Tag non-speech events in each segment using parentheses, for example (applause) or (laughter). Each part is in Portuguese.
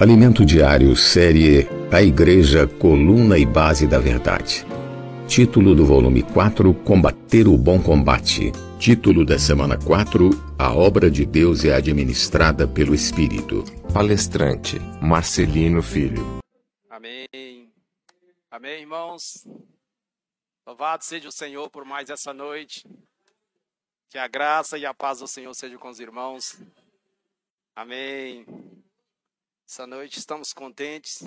Alimento Diário, série A Igreja, Coluna e Base da Verdade. Título do volume 4: Combater o Bom Combate. Título da semana 4: A obra de Deus é administrada pelo Espírito. Palestrante Marcelino Filho. Amém. Amém, irmãos. Louvado seja o Senhor por mais essa noite. Que a graça e a paz do Senhor sejam com os irmãos. Amém. Essa noite estamos contentes.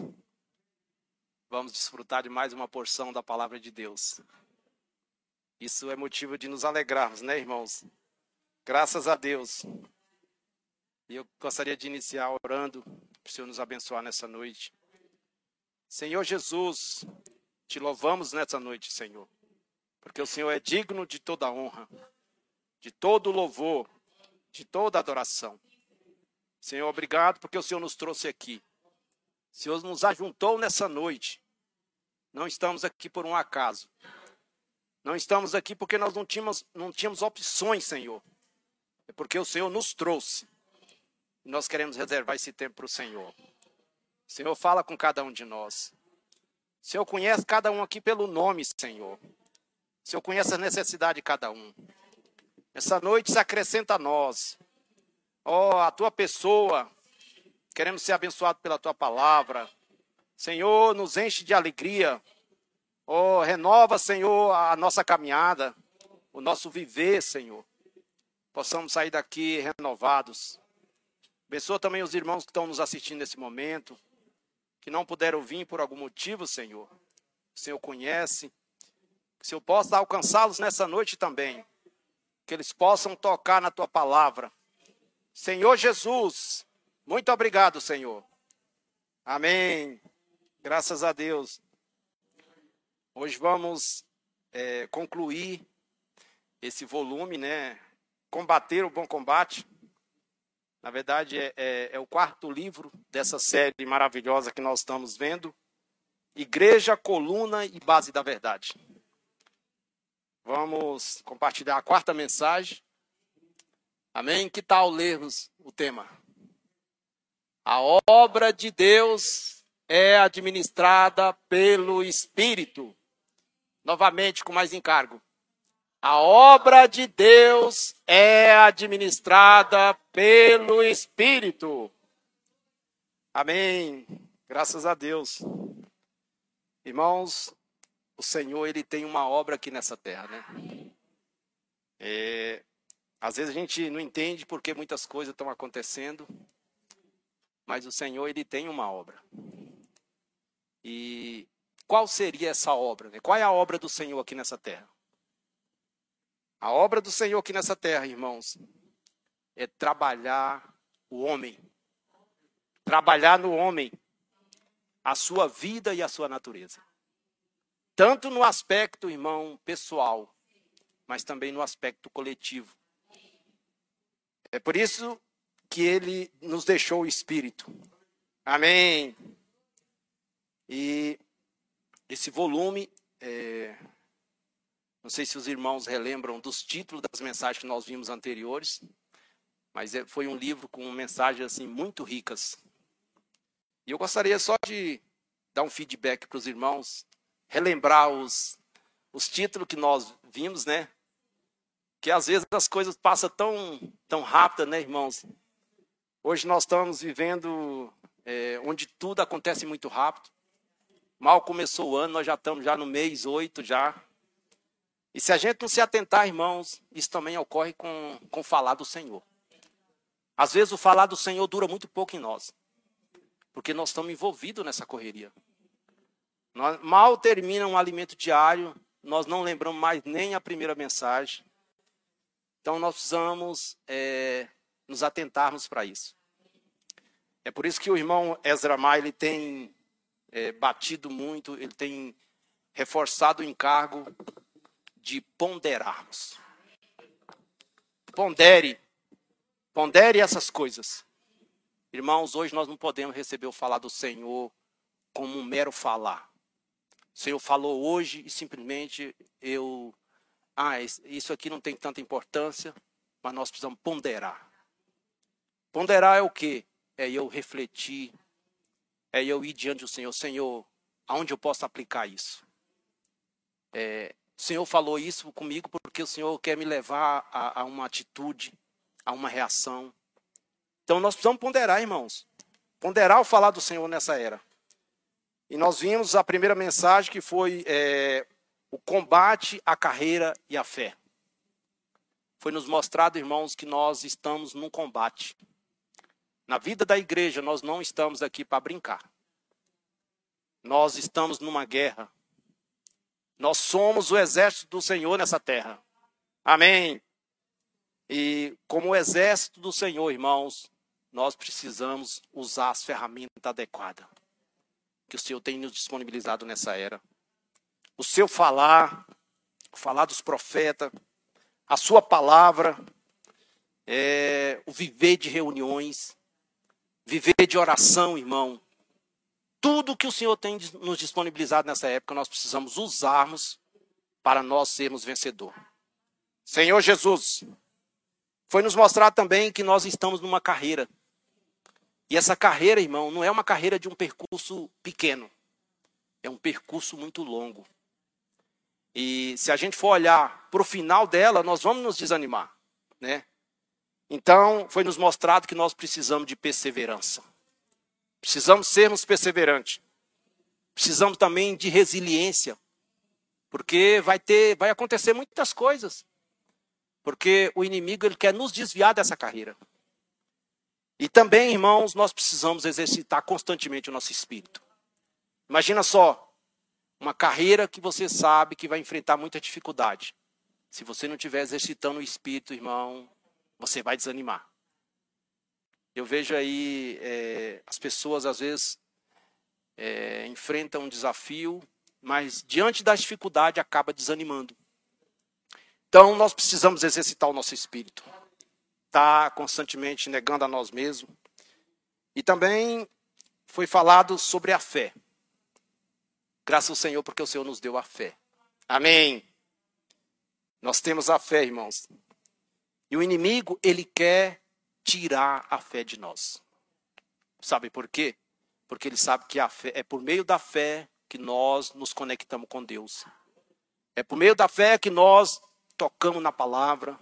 Vamos desfrutar de mais uma porção da palavra de Deus. Isso é motivo de nos alegrarmos, né, irmãos? Graças a Deus. E eu gostaria de iniciar orando para o Senhor nos abençoar nessa noite. Senhor Jesus, te louvamos nessa noite, Senhor, porque o Senhor é digno de toda honra, de todo louvor, de toda adoração. Senhor, obrigado porque o Senhor nos trouxe aqui. O Senhor nos ajuntou nessa noite. Não estamos aqui por um acaso. Não estamos aqui porque nós não tínhamos, não tínhamos opções, Senhor. É porque o Senhor nos trouxe. E nós queremos reservar esse tempo para o Senhor. O Senhor fala com cada um de nós. O Senhor conhece cada um aqui pelo nome, Senhor. O Senhor conhece a necessidade de cada um. Essa noite se acrescenta a nós. Ó, oh, a tua pessoa. Queremos ser abençoados pela tua palavra. Senhor, nos enche de alegria. Ó, oh, renova, Senhor, a nossa caminhada, o nosso viver, Senhor. Possamos sair daqui renovados. Abençoa também os irmãos que estão nos assistindo nesse momento, que não puderam vir por algum motivo, Senhor. O Senhor conhece. Que o Senhor possa alcançá-los nessa noite também. Que eles possam tocar na tua palavra Senhor Jesus, muito obrigado, Senhor. Amém. Graças a Deus. Hoje vamos é, concluir esse volume, né? Combater o bom combate. Na verdade, é, é, é o quarto livro dessa série maravilhosa que nós estamos vendo. Igreja, coluna e base da verdade. Vamos compartilhar a quarta mensagem. Amém? Que tal lermos o tema? A obra de Deus é administrada pelo Espírito. Novamente, com mais encargo. A obra de Deus é administrada pelo Espírito. Amém. Graças a Deus. Irmãos, o Senhor ele tem uma obra aqui nessa terra, né? É, às vezes a gente não entende porque muitas coisas estão acontecendo, mas o Senhor ele tem uma obra. E qual seria essa obra? Né? Qual é a obra do Senhor aqui nessa terra? A obra do Senhor aqui nessa terra, irmãos, é trabalhar o homem. Trabalhar no homem a sua vida e a sua natureza. Tanto no aspecto, irmão, pessoal, mas também no aspecto coletivo. É por isso que ele nos deixou o Espírito. Amém. E esse volume, é, não sei se os irmãos relembram dos títulos das mensagens que nós vimos anteriores, mas é, foi um livro com mensagens assim muito ricas. E eu gostaria só de dar um feedback para os irmãos, relembrar os, os títulos que nós vimos, né? Que às vezes as coisas passam tão, tão rápido, né, irmãos? Hoje nós estamos vivendo é, onde tudo acontece muito rápido. Mal começou o ano, nós já estamos já no mês oito já. E se a gente não se atentar, irmãos, isso também ocorre com, com o falar do Senhor. Às vezes o falar do Senhor dura muito pouco em nós. Porque nós estamos envolvidos nessa correria. Nós, mal termina um alimento diário, nós não lembramos mais nem a primeira mensagem. Então nós precisamos é, nos atentarmos para isso. É por isso que o irmão Ezra Mai, ele tem é, batido muito, ele tem reforçado o encargo de ponderarmos. Pondere, pondere essas coisas. Irmãos, hoje nós não podemos receber o falar do Senhor como um mero falar. O Senhor falou hoje e simplesmente eu ah, isso aqui não tem tanta importância, mas nós precisamos ponderar. Ponderar é o quê? É eu refletir, é eu ir diante do Senhor, Senhor, aonde eu posso aplicar isso? É, o Senhor falou isso comigo porque o Senhor quer me levar a, a uma atitude, a uma reação. Então nós precisamos ponderar, irmãos. Ponderar o falar do Senhor nessa era. E nós vimos a primeira mensagem que foi é, o combate, a carreira e a fé. Foi nos mostrado, irmãos, que nós estamos num combate. Na vida da igreja, nós não estamos aqui para brincar. Nós estamos numa guerra. Nós somos o exército do Senhor nessa terra. Amém. E como exército do Senhor, irmãos, nós precisamos usar as ferramentas adequadas que o Senhor tem nos disponibilizado nessa era. O seu falar, o falar dos profetas, a sua palavra, é, o viver de reuniões, viver de oração, irmão. Tudo que o Senhor tem nos disponibilizado nessa época, nós precisamos usarmos para nós sermos vencedor. Senhor Jesus, foi nos mostrar também que nós estamos numa carreira. E essa carreira, irmão, não é uma carreira de um percurso pequeno. É um percurso muito longo. E se a gente for olhar para o final dela, nós vamos nos desanimar, né? Então, foi nos mostrado que nós precisamos de perseverança. Precisamos sermos perseverantes. Precisamos também de resiliência, porque vai ter, vai acontecer muitas coisas. Porque o inimigo ele quer nos desviar dessa carreira. E também, irmãos, nós precisamos exercitar constantemente o nosso espírito. Imagina só, uma carreira que você sabe que vai enfrentar muita dificuldade. Se você não estiver exercitando o espírito, irmão, você vai desanimar. Eu vejo aí é, as pessoas às vezes é, enfrentam um desafio, mas diante da dificuldade acaba desanimando. Então nós precisamos exercitar o nosso espírito está constantemente negando a nós mesmos. E também foi falado sobre a fé. Graças ao Senhor, porque o Senhor nos deu a fé. Amém. Nós temos a fé, irmãos. E o inimigo, ele quer tirar a fé de nós. Sabe por quê? Porque ele sabe que a fé é por meio da fé que nós nos conectamos com Deus. É por meio da fé que nós tocamos na palavra,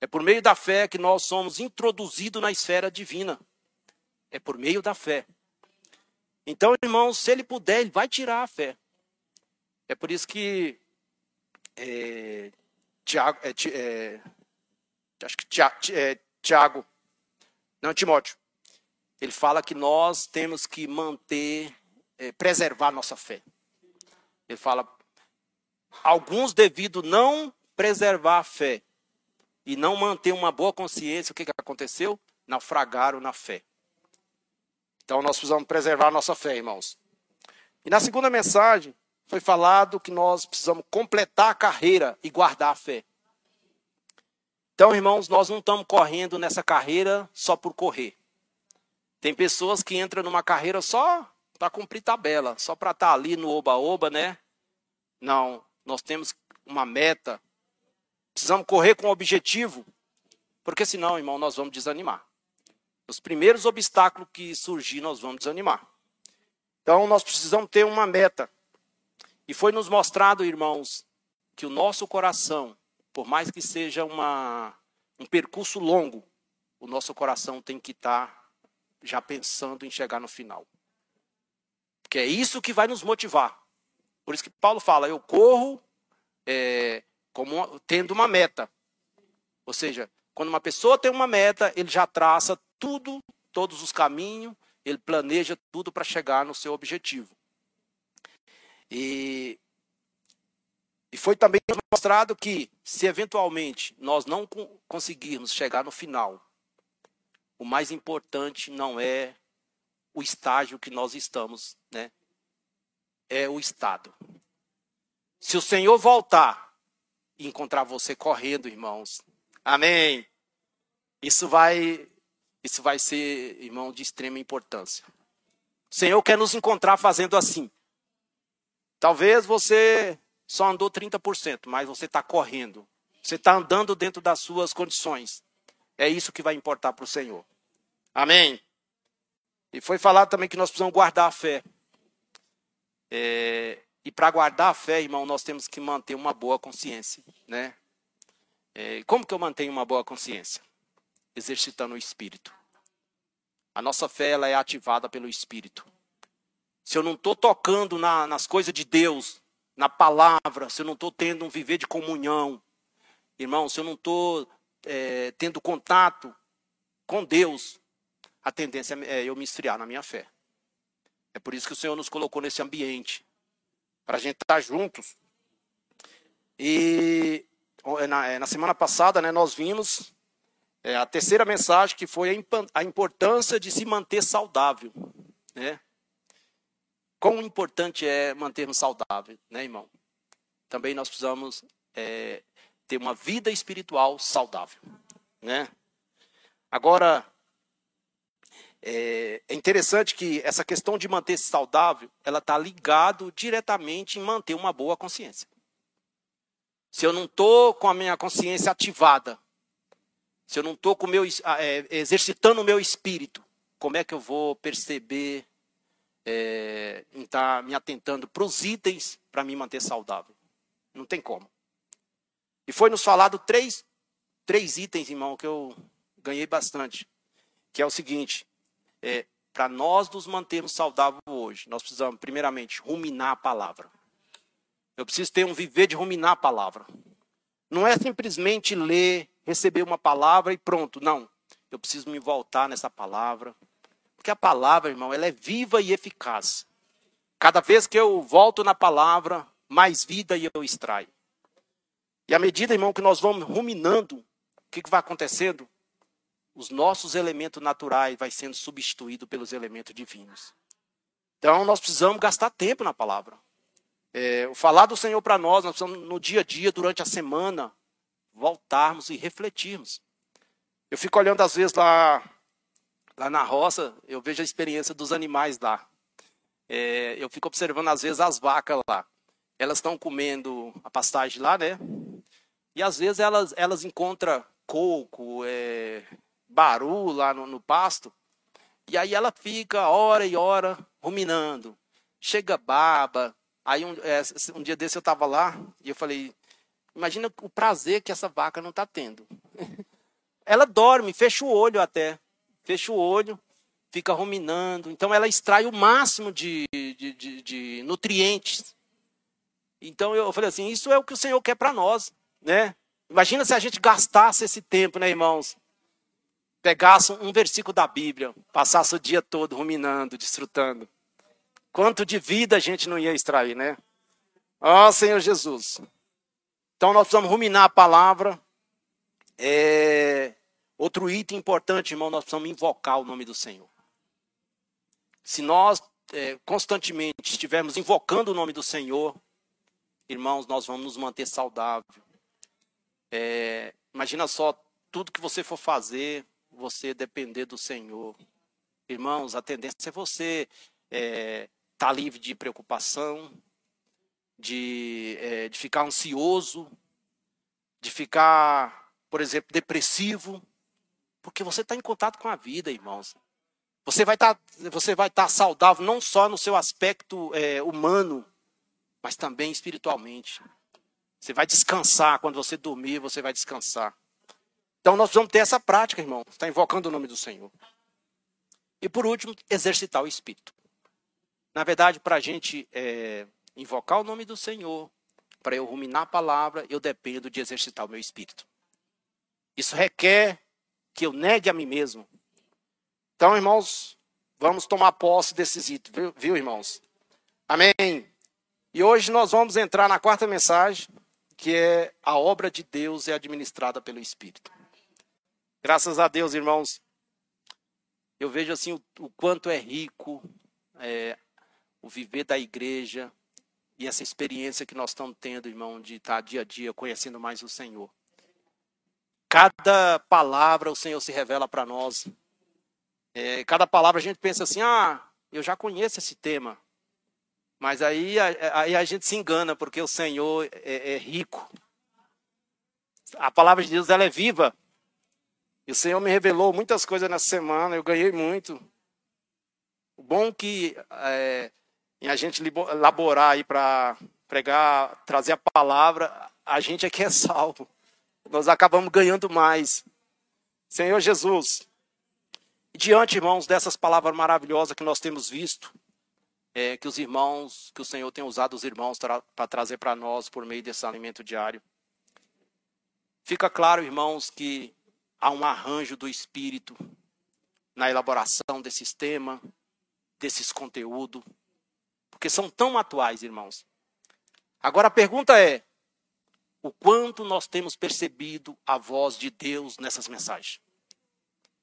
é por meio da fé que nós somos introduzidos na esfera divina. É por meio da fé. Então, irmãos, se ele puder, ele vai tirar a fé. É por isso que é, Tiago, é, é, acho que Tiago, é, Tiago, não Timóteo, ele fala que nós temos que manter, é, preservar nossa fé. Ele fala, alguns devido não preservar a fé, e não manter uma boa consciência, o que, que aconteceu? Naufragaram na fé. Então nós precisamos preservar nossa fé, irmãos. E na segunda mensagem foi falado que nós precisamos completar a carreira e guardar a fé. Então, irmãos, nós não estamos correndo nessa carreira só por correr. Tem pessoas que entram numa carreira só para cumprir tabela, só para estar tá ali no oba-oba, né? Não, nós temos uma meta, Precisamos correr com objetivo, porque senão, irmão, nós vamos desanimar. Os primeiros obstáculos que surgir, nós vamos desanimar. Então, nós precisamos ter uma meta. E foi nos mostrado, irmãos, que o nosso coração, por mais que seja uma, um percurso longo, o nosso coração tem que estar já pensando em chegar no final. Porque é isso que vai nos motivar. Por isso que Paulo fala: eu corro é, como tendo uma meta. Ou seja, quando uma pessoa tem uma meta, ele já traça tudo, todos os caminhos, ele planeja tudo para chegar no seu objetivo. E, e foi também mostrado que, se eventualmente nós não conseguirmos chegar no final, o mais importante não é o estágio que nós estamos, né? É o estado. Se o Senhor voltar e encontrar você correndo, irmãos. Amém. Isso vai isso vai ser, irmão, de extrema importância. O Senhor quer nos encontrar fazendo assim. Talvez você só andou 30%, mas você está correndo. Você está andando dentro das suas condições. É isso que vai importar para o Senhor. Amém? E foi falado também que nós precisamos guardar a fé. É, e para guardar a fé, irmão, nós temos que manter uma boa consciência, né? É, como que eu mantenho uma boa consciência? Exercitando o espírito. A nossa fé ela é ativada pelo espírito. Se eu não estou tocando na, nas coisas de Deus, na palavra, se eu não estou tendo um viver de comunhão, irmão, se eu não estou é, tendo contato com Deus, a tendência é eu me esfriar na minha fé. É por isso que o Senhor nos colocou nesse ambiente, para a gente estar juntos. E na, é, na semana passada, né, nós vimos é, a terceira mensagem, que foi a, a importância de se manter saudável. Né? Quão importante é mantermos saudável, né, irmão? Também nós precisamos é, ter uma vida espiritual saudável, né? Agora, é, é interessante que essa questão de manter-se saudável, ela está ligado diretamente em manter uma boa consciência. Se eu não estou com a minha consciência ativada, se eu não estou é, exercitando o meu espírito, como é que eu vou perceber é, em estar tá me atentando para os itens para me manter saudável? Não tem como. E foi nos falado três, três itens, irmão, que eu ganhei bastante. Que é o seguinte: é, para nós nos mantermos saudáveis hoje, nós precisamos, primeiramente, ruminar a palavra. Eu preciso ter um viver de ruminar a palavra. Não é simplesmente ler, receber uma palavra e pronto. Não. Eu preciso me voltar nessa palavra. Porque a palavra, irmão, ela é viva e eficaz. Cada vez que eu volto na palavra, mais vida eu extraio. E à medida, irmão, que nós vamos ruminando, o que, que vai acontecendo? os nossos elementos naturais vai sendo substituído pelos elementos divinos. Então nós precisamos gastar tempo na palavra. É, o falar do Senhor para nós, nós precisamos no dia a dia, durante a semana, voltarmos e refletirmos. Eu fico olhando às vezes lá, lá na roça, eu vejo a experiência dos animais lá. É, eu fico observando às vezes as vacas lá. Elas estão comendo a pastagem lá, né? E às vezes elas, elas encontram coco, é, baru lá no, no pasto. E aí ela fica hora e hora ruminando. Chega baba. Aí um, é, um dia desse eu estava lá e eu falei, imagina o prazer que essa vaca não está tendo. ela dorme, fecha o olho até. Fecha o olho, fica ruminando. Então ela extrai o máximo de, de, de, de nutrientes. Então eu falei assim, isso é o que o Senhor quer para nós, né? Imagina se a gente gastasse esse tempo, né, irmãos? pegasse um versículo da Bíblia, passasse o dia todo ruminando, desfrutando. Quanto de vida a gente não ia extrair, né? Ó oh, Senhor Jesus. Então nós precisamos ruminar a palavra. É... Outro item importante, irmão, nós precisamos invocar o nome do Senhor. Se nós é, constantemente estivermos invocando o nome do Senhor, irmãos, nós vamos nos manter saudáveis. É... Imagina só, tudo que você for fazer, você depender do Senhor. Irmãos, a tendência é você estar é, tá livre de preocupação, de, é, de ficar ansioso, de ficar, por exemplo, depressivo, porque você está em contato com a vida, irmãos. Você vai estar, tá, você vai estar tá saudável não só no seu aspecto é, humano, mas também espiritualmente. Você vai descansar quando você dormir, você vai descansar. Então nós vamos ter essa prática, irmão. Está invocando o nome do Senhor. E por último, exercitar o Espírito. Na verdade, para a gente é, invocar o nome do Senhor, para eu ruminar a palavra, eu dependo de exercitar o meu Espírito. Isso requer que eu negue a mim mesmo. Então, irmãos, vamos tomar posse desses itens, viu, viu irmãos? Amém. E hoje nós vamos entrar na quarta mensagem, que é a obra de Deus é administrada pelo Espírito. Graças a Deus, irmãos, eu vejo assim o, o quanto é rico é, o viver da igreja e essa experiência que nós estamos tendo, irmão, de estar dia a dia conhecendo mais o Senhor. Cada palavra o Senhor se revela para nós. É, cada palavra a gente pensa assim, ah, eu já conheço esse tema. Mas aí, aí a gente se engana, porque o Senhor é, é rico. A palavra de Deus ela é viva. E o Senhor me revelou muitas coisas nessa semana, eu ganhei muito. O bom que é, em a gente elaborar aí para pregar, trazer a palavra, a gente é que é salvo. Nós acabamos ganhando mais. Senhor Jesus, diante, irmãos, dessas palavras maravilhosas que nós temos visto, é, que os irmãos, que o Senhor tem usado os irmãos para trazer para nós por meio desse alimento diário. Fica claro, irmãos, que há um arranjo do Espírito na elaboração desse tema, desses conteúdos, porque são tão atuais, irmãos. Agora a pergunta é: o quanto nós temos percebido a voz de Deus nessas mensagens?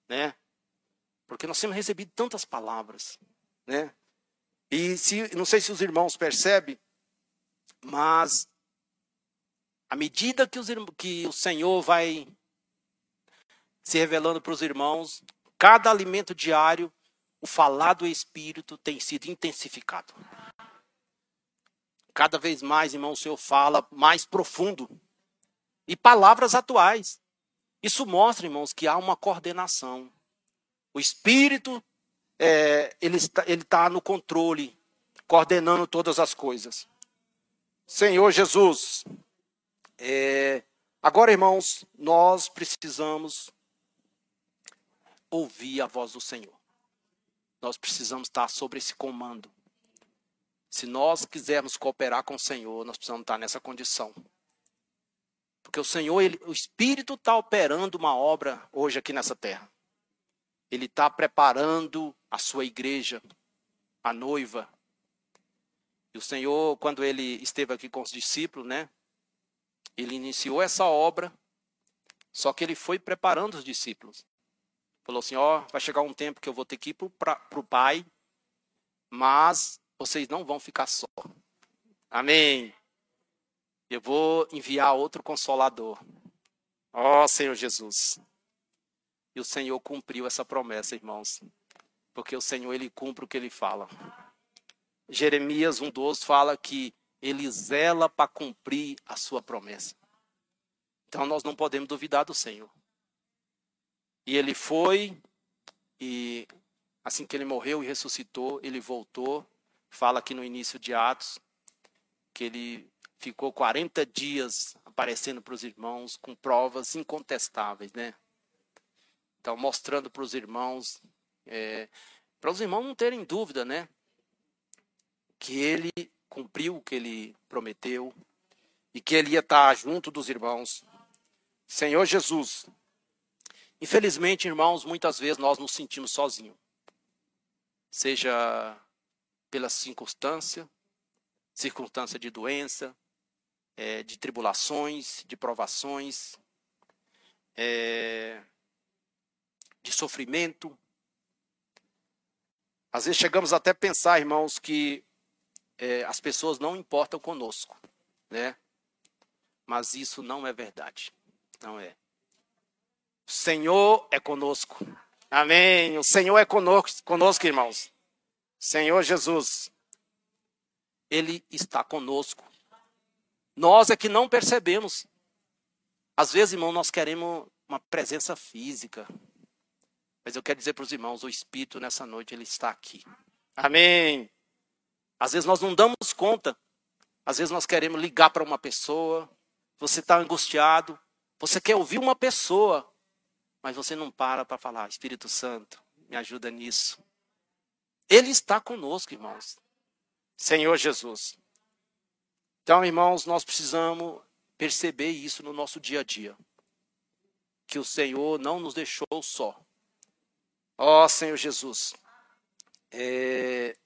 Né? Porque nós temos recebido tantas palavras, né? E se, não sei se os irmãos percebem, mas à medida que, os, que o Senhor vai se revelando para os irmãos, cada alimento diário, o falar do Espírito tem sido intensificado. Cada vez mais, irmão, o Senhor fala mais profundo. E palavras atuais. Isso mostra, irmãos, que há uma coordenação. O Espírito é, ele está, ele no controle, coordenando todas as coisas. Senhor Jesus, é, agora, irmãos, nós precisamos ouvir a voz do Senhor. Nós precisamos estar sobre esse comando. Se nós quisermos cooperar com o Senhor, nós precisamos estar nessa condição. Porque o Senhor, ele, o Espírito está operando uma obra hoje aqui nessa terra. Ele está preparando a sua igreja, a noiva. E o Senhor, quando ele esteve aqui com os discípulos, né? Ele iniciou essa obra, só que ele foi preparando os discípulos. Falou assim: Ó, vai chegar um tempo que eu vou ter que ir para o Pai, mas vocês não vão ficar só. Amém. Eu vou enviar outro consolador. Ó oh, Senhor Jesus. E o Senhor cumpriu essa promessa, irmãos. Porque o Senhor, ele cumpre o que ele fala. Jeremias 1,12 fala que ele zela para cumprir a sua promessa. Então nós não podemos duvidar do Senhor. E ele foi, e assim que ele morreu e ressuscitou, ele voltou. Fala aqui no início de Atos que ele ficou 40 dias aparecendo para os irmãos com provas incontestáveis, né? Então, mostrando para os irmãos, é, para os irmãos não terem dúvida, né? Que ele cumpriu o que ele prometeu e que ele ia estar junto dos irmãos. Senhor Jesus, infelizmente, irmãos, muitas vezes nós nos sentimos sozinhos. Seja pela circunstância, circunstância de doença, é, de tribulações, de provações, é, de sofrimento. Às vezes chegamos até a pensar, irmãos, que é, as pessoas não importam conosco, né? Mas isso não é verdade. Não é. Senhor é conosco. Amém. O Senhor é conosco, conosco, irmãos. Senhor Jesus. Ele está conosco. Nós é que não percebemos. Às vezes, irmão, nós queremos uma presença física. Mas eu quero dizer para os irmãos, o Espírito nessa noite, ele está aqui. Amém. Às vezes nós não damos conta. Às vezes nós queremos ligar para uma pessoa. Você está angustiado. Você quer ouvir uma pessoa. Mas você não para para falar, Espírito Santo, me ajuda nisso. Ele está conosco, irmãos. Senhor Jesus. Então, irmãos, nós precisamos perceber isso no nosso dia a dia. Que o Senhor não nos deixou só. Ó oh, Senhor Jesus. É,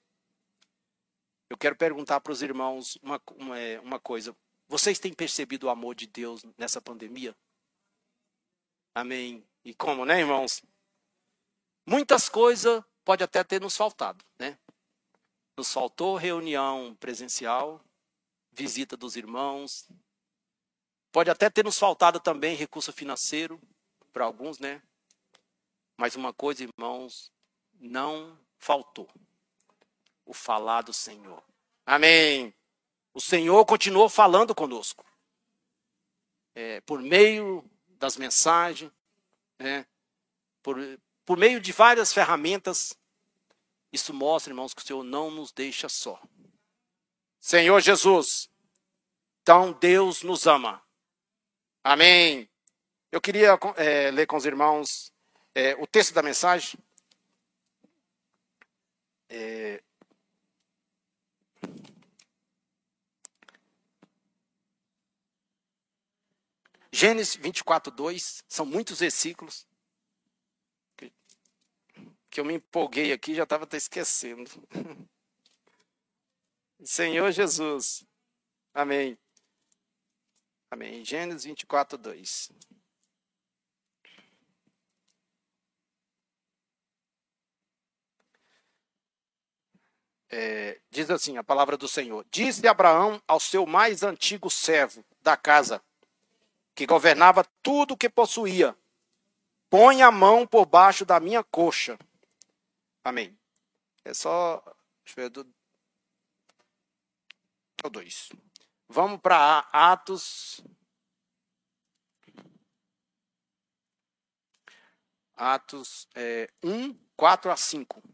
eu quero perguntar para os irmãos uma, uma, é, uma coisa. Vocês têm percebido o amor de Deus nessa pandemia? Amém. E como, né, irmãos? Muitas coisas pode até ter nos faltado, né? Nos faltou reunião presencial, visita dos irmãos. Pode até ter nos faltado também recurso financeiro para alguns, né? Mas uma coisa, irmãos, não faltou o falar do Senhor. Amém. O Senhor continuou falando conosco. É, por meio das mensagens, né, por, por meio de várias ferramentas, Isso mostra, irmãos, que o Senhor não nos deixa só. Senhor Jesus, então Deus nos ama. Amém. Eu queria é, ler com os irmãos é, o texto da mensagem. É... Gênesis 24, 2, são muitos versículos que eu me empolguei aqui já estava até esquecendo. (laughs) Senhor Jesus. Amém. Amém. Gênesis 24, 2. É, diz assim a palavra do Senhor: Disse Abraão ao seu mais antigo servo da casa, que governava tudo o que possuía: Põe a mão por baixo da minha coxa. Amém. É só. Deixa eu ver. Do, o 2. Vamos para Atos. Atos é, 1, 4 a 5.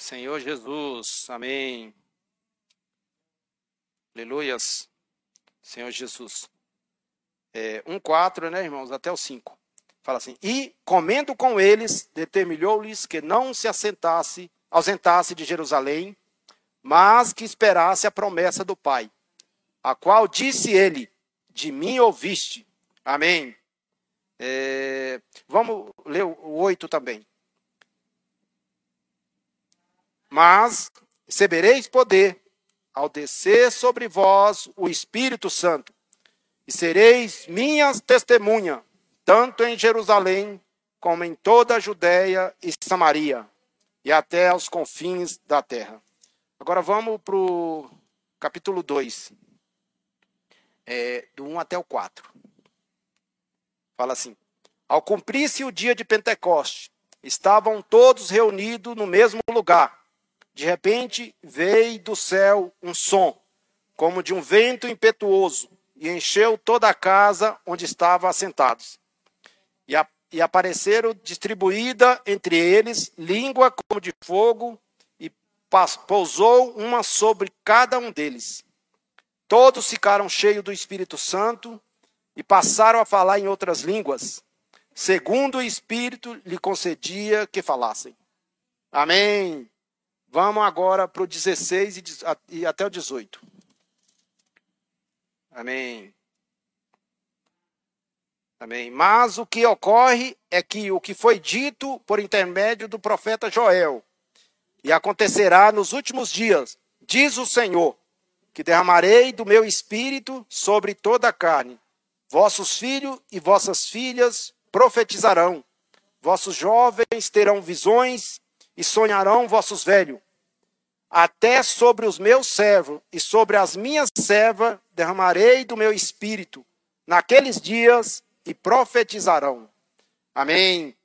Senhor Jesus, amém. Aleluias. Senhor Jesus. É, 1, 4, né, irmãos? Até o 5. Fala assim: E, comendo com eles, determinou-lhes que não se assentasse, ausentasse de Jerusalém, mas que esperasse a promessa do Pai, a qual disse ele: De mim ouviste. Amém. É, vamos ler o 8 também. Mas recebereis poder ao descer sobre vós o Espírito Santo, e sereis minhas testemunhas tanto em Jerusalém como em toda a Judéia e Samaria, e até aos confins da terra. Agora vamos para o capítulo 2, é, do 1 até o 4. Fala assim: Ao cumprir-se o dia de Pentecoste, estavam todos reunidos no mesmo lugar. De repente veio do céu um som, como de um vento impetuoso, e encheu toda a casa onde estavam assentados e, a, e apareceram distribuída entre eles língua como de fogo, e pousou uma sobre cada um deles. Todos ficaram cheios do Espírito Santo e passaram a falar em outras línguas, segundo o Espírito lhe concedia que falassem. Amém. Vamos agora para o 16 e até o 18. Amém. Amém. Mas o que ocorre é que o que foi dito por intermédio do profeta Joel, e acontecerá nos últimos dias, diz o Senhor, que derramarei do meu espírito sobre toda a carne. Vossos filhos e vossas filhas profetizarão, vossos jovens terão visões e sonharão vossos velhos. Até sobre os meus servos e sobre as minhas servas derramarei do meu espírito. Naqueles dias e profetizarão. Amém.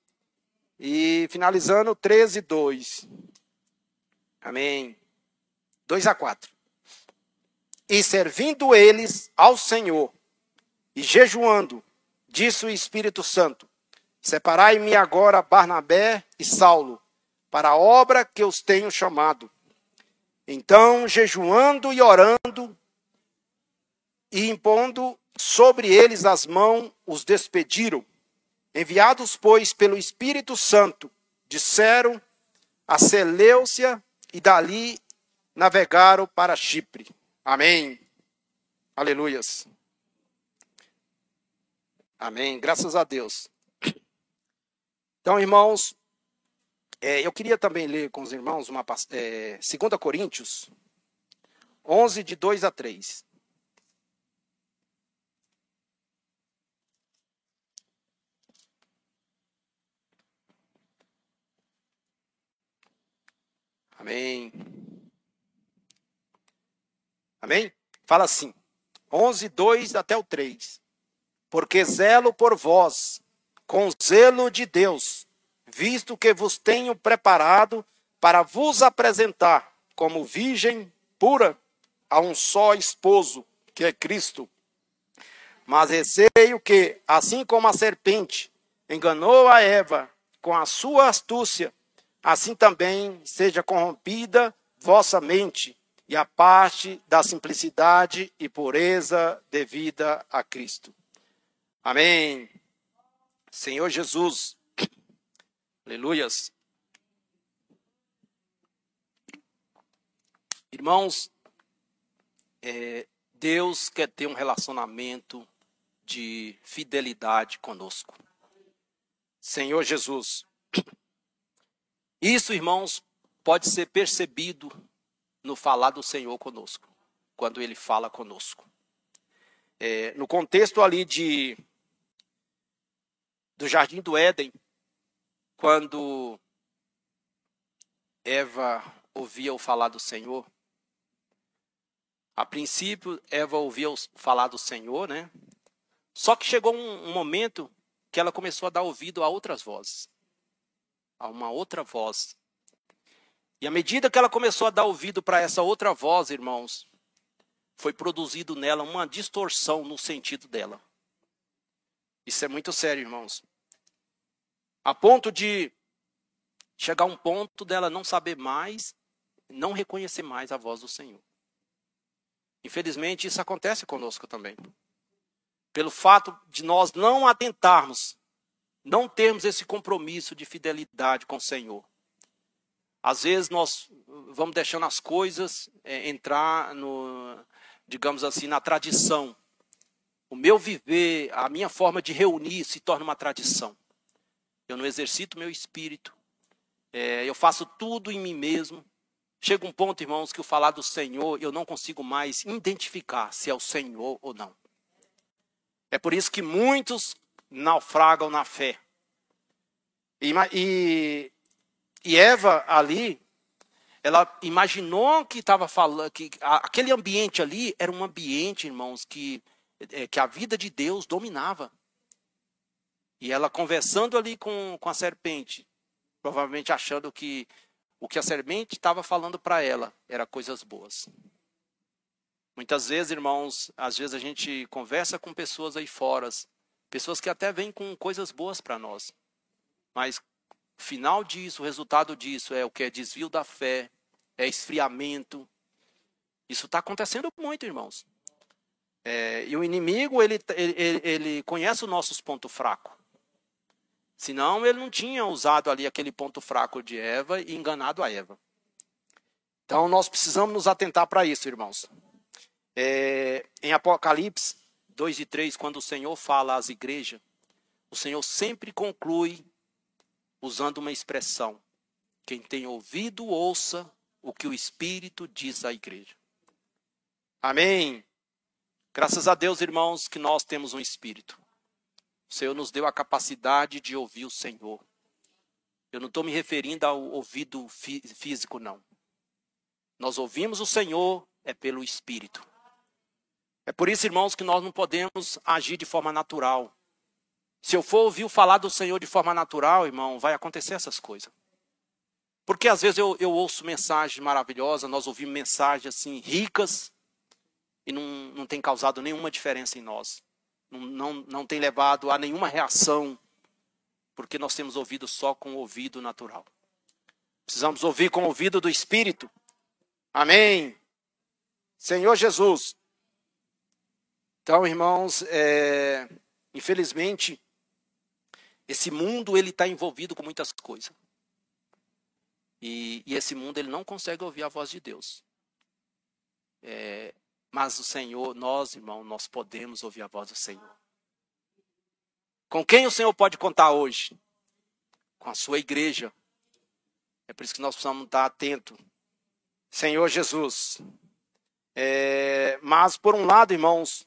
E finalizando, 13, 2. Amém. 2 a 4. E servindo eles ao Senhor, e jejuando, disse o Espírito Santo: Separai-me agora Barnabé e Saulo, para a obra que os tenho chamado. Então, jejuando e orando, e impondo sobre eles as mãos, os despediram. Enviados, pois, pelo Espírito Santo, disseram a Seleucia e dali navegaram para Chipre. Amém. Aleluias. Amém. Graças a Deus. Então, irmãos, é, eu queria também ler com os irmãos uma é, 2 Coríntios 11, de 2 a 3. Amém. Amém? Fala assim, 11, 2 até o 3. Porque zelo por vós, com zelo de Deus, visto que vos tenho preparado para vos apresentar como virgem pura a um só esposo, que é Cristo. Mas receio que, assim como a serpente enganou a Eva com a sua astúcia, assim também seja corrompida vossa mente e a parte da simplicidade e pureza devida a Cristo. Amém. Senhor Jesus, aleluias. Irmãos, é, Deus quer ter um relacionamento de fidelidade conosco. Senhor Jesus. Isso, irmãos, pode ser percebido no falar do Senhor conosco, quando ele fala conosco. É, no contexto ali de do jardim do Éden, quando Eva ouvia o falar do Senhor, a princípio Eva ouvia o falar do Senhor, né? Só que chegou um, momento que ela começou a dar ouvido a outras vozes, a uma outra voz. E à medida que ela começou a dar ouvido para essa outra voz, irmãos, foi produzido nela uma distorção no sentido dela. Isso é muito sério, irmãos. A ponto de chegar a um ponto dela não saber mais, não reconhecer mais a voz do Senhor. Infelizmente, isso acontece conosco também pelo fato de nós não atentarmos, não termos esse compromisso de fidelidade com o Senhor. Às vezes nós vamos deixando as coisas é, entrar no, digamos assim, na tradição. O meu viver, a minha forma de reunir se torna uma tradição. Eu não exercito meu espírito. É, eu faço tudo em mim mesmo. Chega um ponto, irmãos, que o falar do Senhor eu não consigo mais identificar se é o Senhor ou não. É por isso que muitos naufragam na fé. E, e, e Eva ali, ela imaginou que estava falando, que aquele ambiente ali era um ambiente, irmãos, que, é, que a vida de Deus dominava. E ela conversando ali com, com a serpente, provavelmente achando que o que a serpente estava falando para ela era coisas boas. Muitas vezes, irmãos, às vezes a gente conversa com pessoas aí fora, pessoas que até vêm com coisas boas para nós. Mas o final disso, o resultado disso é o que é desvio da fé, é esfriamento. Isso está acontecendo muito, irmãos. É, e o inimigo, ele, ele, ele conhece os nossos pontos fracos. Senão, ele não tinha usado ali aquele ponto fraco de Eva e enganado a Eva. Então, nós precisamos nos atentar para isso, irmãos. É, em Apocalipse 2 e 3, quando o Senhor fala às igrejas, o Senhor sempre conclui usando uma expressão: quem tem ouvido, ouça o que o Espírito diz à igreja. Amém. Graças a Deus, irmãos, que nós temos um Espírito. O Senhor nos deu a capacidade de ouvir o Senhor. Eu não estou me referindo ao ouvido físico, não. Nós ouvimos o Senhor é pelo Espírito. É por isso, irmãos, que nós não podemos agir de forma natural. Se eu for ouvir falar do Senhor de forma natural, irmão, vai acontecer essas coisas. Porque às vezes eu, eu ouço mensagens maravilhosas, nós ouvimos mensagens assim ricas e não, não tem causado nenhuma diferença em nós. Não, não, tem levado a nenhuma reação, porque nós temos ouvido só com o ouvido natural. Precisamos ouvir com o ouvido do Espírito. Amém. Senhor Jesus, então, irmãos, é, infelizmente, esse mundo ele está envolvido com muitas coisas. E, e, esse mundo ele não consegue ouvir a voz de Deus. É, mas o Senhor, nós, irmãos, nós podemos ouvir a voz do Senhor. Com quem o Senhor pode contar hoje? Com a sua igreja. É por isso que nós precisamos estar atentos. Senhor Jesus. É, mas, por um lado, irmãos,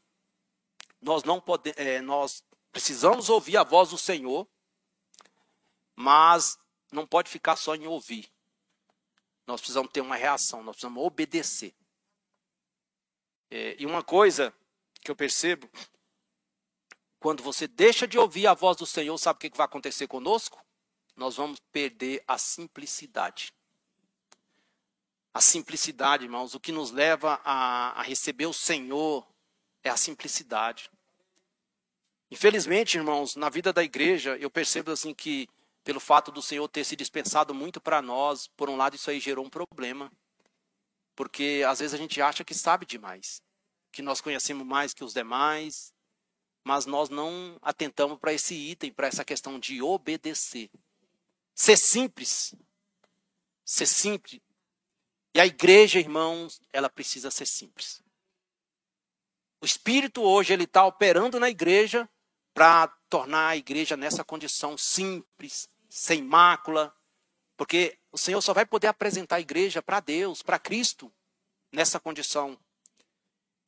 nós não podemos, é, nós precisamos ouvir a voz do Senhor, mas não pode ficar só em ouvir. Nós precisamos ter uma reação, nós precisamos obedecer. É, e uma coisa que eu percebo, quando você deixa de ouvir a voz do Senhor, sabe o que vai acontecer conosco? Nós vamos perder a simplicidade. A simplicidade, irmãos, o que nos leva a, a receber o Senhor é a simplicidade. Infelizmente, irmãos, na vida da igreja, eu percebo assim que pelo fato do Senhor ter se dispensado muito para nós, por um lado isso aí gerou um problema. Porque às vezes a gente acha que sabe demais, que nós conhecemos mais que os demais, mas nós não atentamos para esse item, para essa questão de obedecer. Ser simples. Ser simples. E a igreja, irmãos, ela precisa ser simples. O Espírito hoje ele está operando na igreja para tornar a igreja nessa condição simples, sem mácula, porque o Senhor só vai poder apresentar a igreja para Deus, para Cristo, nessa condição.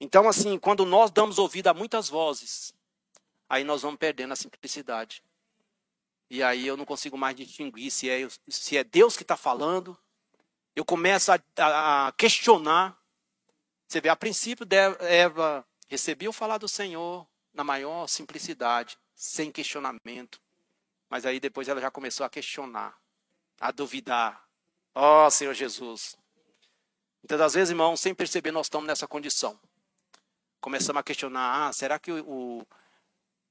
Então, assim, quando nós damos ouvido a muitas vozes, aí nós vamos perdendo a simplicidade. E aí eu não consigo mais distinguir se é, se é Deus que está falando. Eu começo a, a, questionar. Você vê, a princípio, Eva recebia o falar do Senhor na maior simplicidade, sem questionamento. Mas aí depois ela já começou a questionar, a duvidar. Ó oh, Senhor Jesus. Então, às vezes, irmãos, sem perceber, nós estamos nessa condição. Começamos a questionar: ah, será que o,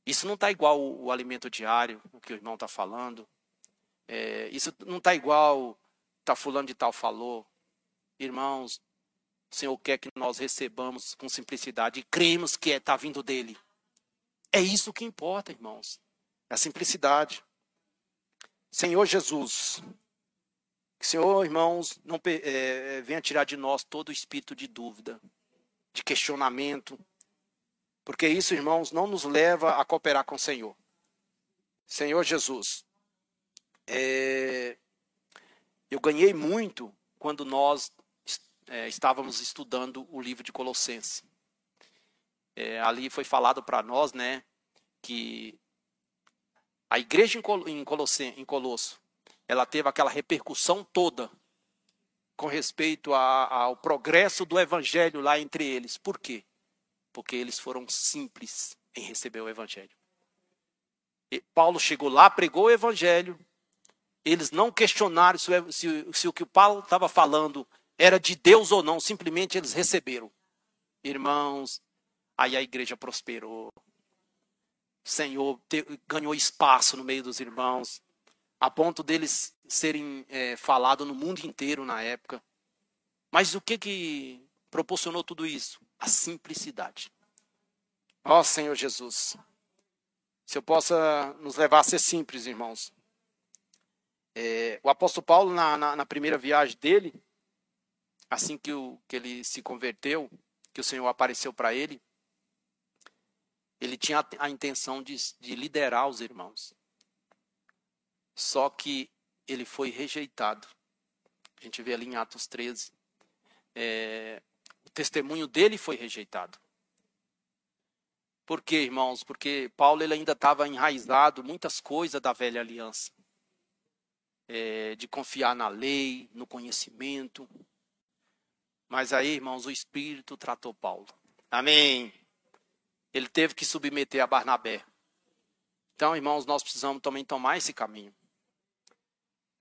isso não está igual o, o, alimento diário, o que o irmão está falando? É, isso não está igual tá fulano de tal falou. Irmãos, o Senhor quer que nós recebamos com simplicidade e cremos que está é, tá vindo dele. É isso que importa, irmãos. É a simplicidade. Senhor Jesus, que Senhor, irmãos, não é, venha tirar de nós todo o espírito de dúvida, de questionamento, porque isso, irmãos, não nos leva a cooperar com o Senhor. Senhor Jesus, é, eu ganhei muito quando nós é, estávamos estudando o livro de Colossenses. É, ali foi falado para nós, né, que a igreja em, Colosso, em Colosso, ela teve aquela repercussão toda com respeito a, ao progresso do evangelho lá entre eles. Por quê? Porque eles foram simples em receber o evangelho. E Paulo chegou lá, pregou o evangelho. Eles não questionaram se, se, se o que o Paulo estava falando era de Deus ou não, simplesmente eles receberam. Irmãos, aí a igreja prosperou. Senhor te, ganhou espaço no meio dos irmãos, a ponto deles serem é, falados no mundo inteiro na época. Mas o que que proporcionou tudo isso? A simplicidade. Ó oh, Senhor Jesus, se eu possa nos levar a ser simples, irmãos. É, o apóstolo Paulo, na, na, na, primeira viagem dele, assim que, o, que ele se converteu, que o Senhor apareceu para ele, ele tinha a intenção de, de liderar os irmãos. Só que ele foi rejeitado. A gente vê ali em Atos 13. É, o testemunho dele foi rejeitado. Por quê, irmãos? Porque Paulo ele ainda estava enraizado muitas coisas da velha aliança. É, de confiar na lei, no conhecimento. Mas aí, irmãos, o Espírito tratou Paulo. Amém ele teve que submeter a Barnabé. Então, irmãos, nós precisamos também tomar esse caminho.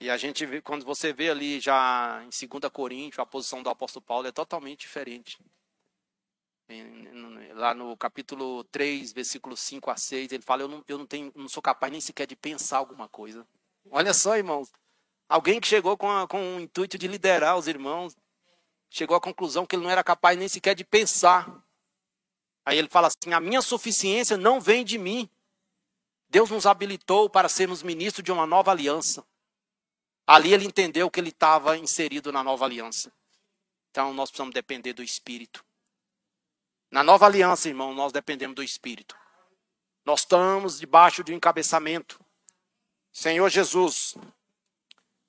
E a gente vê, quando você vê ali já em 2 Coríntios, a posição do apóstolo Paulo é totalmente diferente. Lá no capítulo 3, versículo 5 a 6, ele fala: Eu não, eu não, tenho, não sou capaz nem sequer de pensar alguma coisa. Olha só, irmãos. Alguém que chegou com, a, com o intuito de liderar os irmãos, chegou à conclusão que ele não era capaz nem sequer de pensar. Aí ele fala assim: a minha suficiência não vem de mim. Deus nos habilitou para sermos ministros de uma nova aliança. Ali ele entendeu que ele estava inserido na nova aliança. Então nós precisamos depender do Espírito. Na nova aliança, irmão, nós dependemos do Espírito. Nós estamos debaixo de um encabeçamento. Senhor Jesus.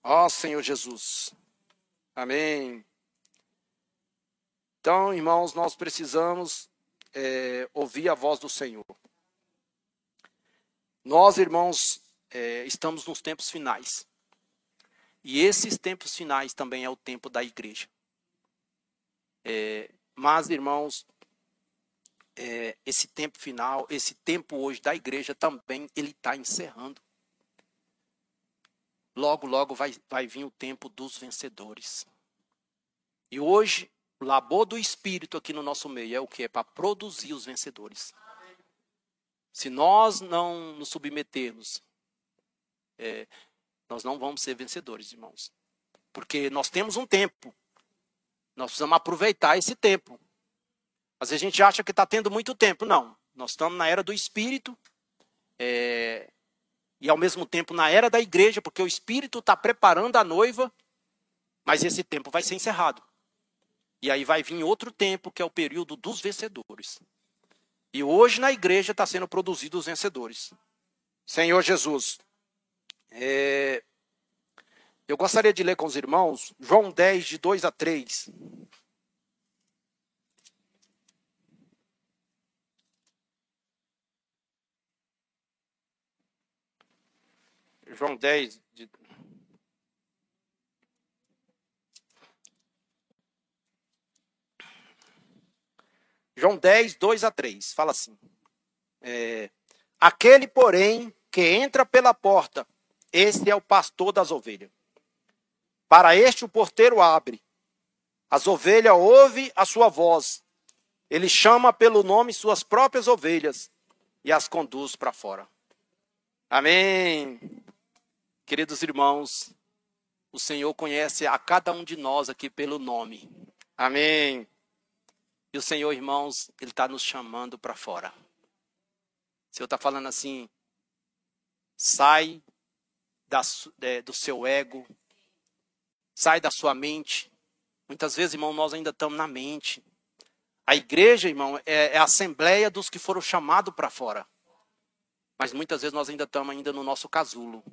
Ó oh, Senhor Jesus. Amém. Então, irmãos, nós precisamos é, ouvir a voz do Senhor. Nós, irmãos, é, estamos nos tempos finais. E esses tempos finais também é o tempo da igreja. É, mas, irmãos, é, esse tempo final, esse tempo hoje da igreja também, ele está encerrando. Logo, logo vai, vai vir o tempo dos vencedores. E hoje labor do Espírito aqui no nosso meio é o que? É para produzir os vencedores. Se nós não nos submetermos, é, nós não vamos ser vencedores, irmãos. Porque nós temos um tempo. Nós precisamos aproveitar esse tempo. Às vezes a gente acha que está tendo muito tempo. Não. Nós estamos na era do Espírito. É, e ao mesmo tempo na era da igreja, porque o Espírito está preparando a noiva, mas esse tempo vai ser encerrado. E aí vai vir outro tempo, que é o período dos vencedores. E hoje na igreja está sendo produzidos os vencedores. Senhor Jesus, é... eu gostaria de ler com os irmãos João 10, de 2 a 3. João 10, de... João 10, 2 a 3, fala assim: é, Aquele, porém, que entra pela porta, este é o pastor das ovelhas. Para este o porteiro abre. As ovelhas ouvem a sua voz. Ele chama pelo nome suas próprias ovelhas e as conduz para fora. Amém. Queridos irmãos, o Senhor conhece a cada um de nós aqui pelo nome. Amém. E o Senhor, irmãos, Ele está nos chamando para fora. O Senhor está falando assim: sai da, é, do seu ego, sai da sua mente. Muitas vezes, irmão, nós ainda estamos na mente. A igreja, irmão, é, é a assembleia dos que foram chamados para fora. Mas muitas vezes nós ainda estamos ainda no nosso casulo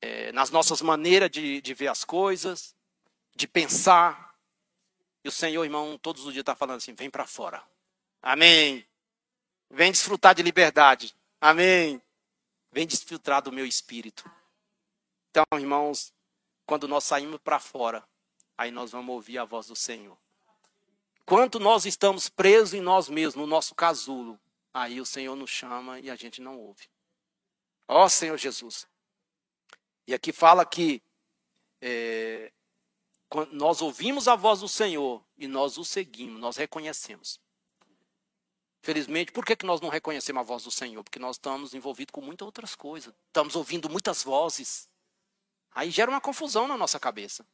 é, nas nossas maneiras de, de ver as coisas, de pensar. E o Senhor, irmão, todos os dias está falando assim: vem para fora. Amém. Vem desfrutar de liberdade. Amém. Vem desfrutar do meu espírito. Então, irmãos, quando nós saímos para fora, aí nós vamos ouvir a voz do Senhor. Quanto nós estamos presos em nós mesmos, no nosso casulo, aí o Senhor nos chama e a gente não ouve. Ó oh, Senhor Jesus. E aqui fala que é, nós ouvimos a voz do Senhor e nós o seguimos, nós reconhecemos. Felizmente, por que, que nós não reconhecemos a voz do Senhor? Porque nós estamos envolvidos com muitas outras coisas. Estamos ouvindo muitas vozes. Aí gera uma confusão na nossa cabeça.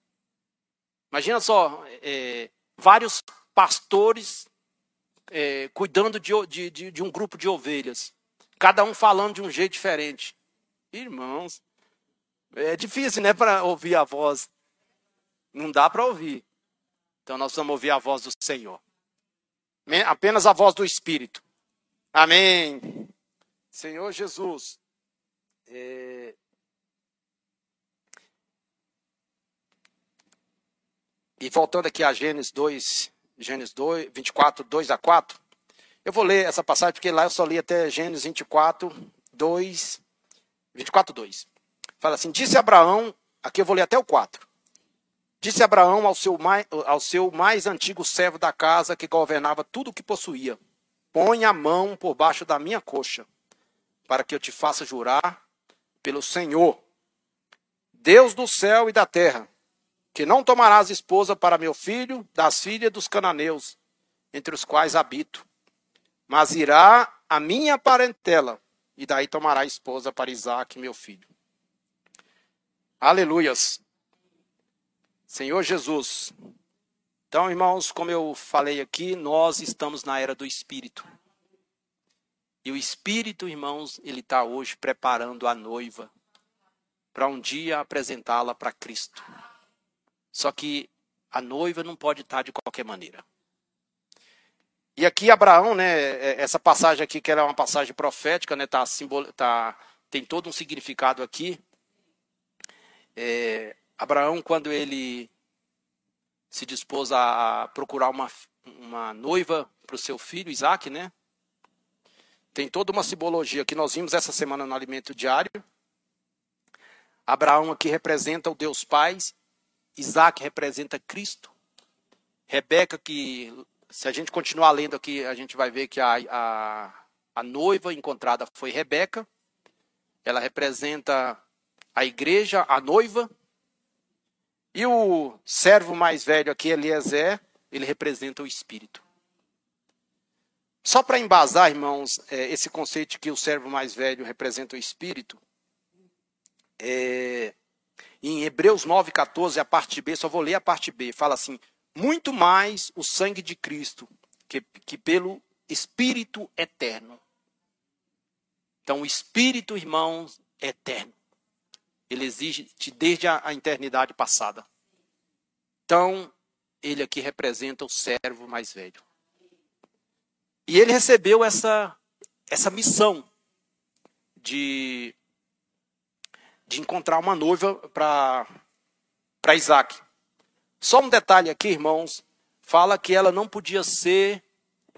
Imagina só, é, vários pastores é, cuidando de, de, de um grupo de ovelhas. Cada um falando de um jeito diferente. Irmãos, é difícil, né, para ouvir a voz. Não dá para ouvir. Então nós vamos ouvir a voz do Senhor. Apenas a voz do Espírito. Amém. Senhor Jesus. É... E voltando aqui a Gênesis 2, Gênesis 2, 24, 2 a 4. Eu vou ler essa passagem porque lá eu só li até Gênesis 24, 2, 24, 2. Fala assim: Disse Abraão, aqui eu vou ler até o 4. Disse Abraão ao seu, mais, ao seu mais antigo servo da casa que governava tudo o que possuía: Põe a mão por baixo da minha coxa, para que eu te faça jurar pelo Senhor, Deus do céu e da terra, que não tomarás esposa para meu filho das filhas dos cananeus, entre os quais habito, mas irá a minha parentela, e daí tomará esposa para Isaque, meu filho. Aleluias. Senhor Jesus. Então, irmãos, como eu falei aqui, nós estamos na era do Espírito. E o Espírito, irmãos, ele está hoje preparando a noiva para um dia apresentá-la para Cristo. Só que a noiva não pode estar de qualquer maneira. E aqui Abraão, né, é, essa passagem aqui que é uma passagem profética, né, tá, simbol, tá, tem todo um significado aqui. É, Abraão, quando ele se dispôs a procurar uma, uma noiva para o seu filho Isaac, né? Tem toda uma simbologia que nós vimos essa semana no alimento diário. Abraão aqui representa o Deus Pai, Isaac representa Cristo. Rebeca, que se a gente continuar lendo aqui, a gente vai ver que a, a, a noiva encontrada foi Rebeca. Ela representa a igreja, a noiva. E o servo mais velho aqui, Eliezer, ele representa o Espírito. Só para embasar, irmãos, é, esse conceito de que o servo mais velho representa o espírito, é, em Hebreus 9,14, a parte B, só vou ler a parte B, fala assim: muito mais o sangue de Cristo, que, que pelo Espírito eterno. Então, o Espírito, irmãos, é eterno. Ele exige desde a, a eternidade passada. Então, ele aqui representa o servo mais velho. E ele recebeu essa, essa missão de de encontrar uma noiva para Isaac. Só um detalhe aqui, irmãos. Fala que ela não podia ser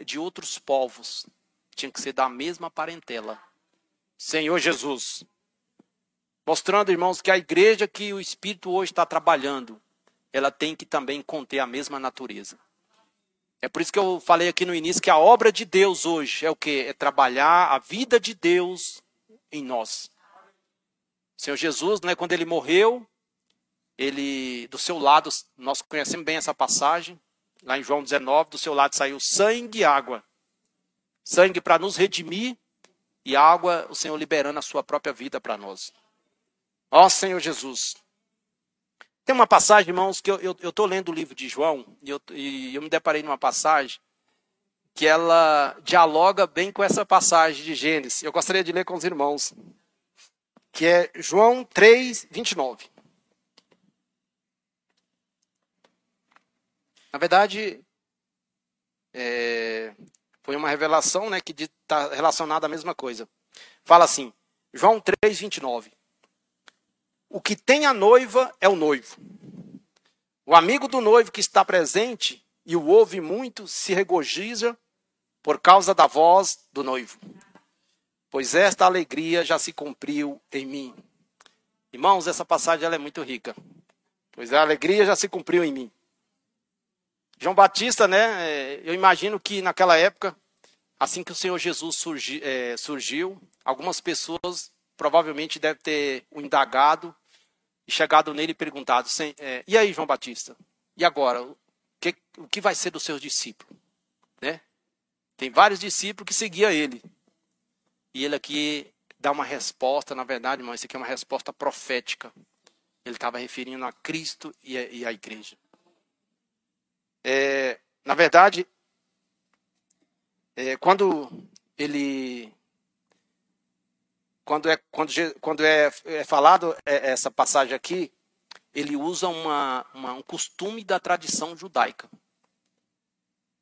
de outros povos. Tinha que ser da mesma parentela. Senhor Jesus. Mostrando, irmãos, que a igreja que o Espírito hoje está trabalhando, ela tem que também conter a mesma natureza. É por isso que eu falei aqui no início que a obra de Deus hoje é o que? É trabalhar a vida de Deus em nós. O Senhor Jesus, né, quando ele morreu, ele do seu lado, nós conhecemos bem essa passagem, lá em João 19, do seu lado saiu sangue e água. Sangue para nos redimir e água, o Senhor liberando a sua própria vida para nós. Ó Senhor Jesus. Tem uma passagem, irmãos, que eu estou lendo o livro de João e eu, e eu me deparei numa passagem que ela dialoga bem com essa passagem de Gênesis. Eu gostaria de ler com os irmãos que é João 3, 29. Na verdade, é, foi uma revelação né, que está relacionada à mesma coisa. Fala assim, João 3, 29. O que tem a noiva é o noivo. O amigo do noivo que está presente e o ouve muito se regozija por causa da voz do noivo pois esta alegria já se cumpriu em mim. Irmãos, essa passagem é muito rica. Pois a alegria já se cumpriu em mim. João Batista, né? É, eu imagino que naquela época, assim que o Senhor Jesus é, surgiu, algumas pessoas provavelmente devem ter o indagado e chegado nele e perguntado: é, e aí, João Batista? E agora? O que, o que vai ser dos seus discípulos? Né? Tem vários discípulos que seguiam ele. E ele aqui dá uma resposta, na verdade, irmão, isso aqui é uma resposta profética. Ele estava referindo a Cristo e a, e a igreja. É, na verdade, é, quando ele quando é quando, quando é, é falado é, essa passagem aqui, ele usa uma, uma, um costume da tradição judaica.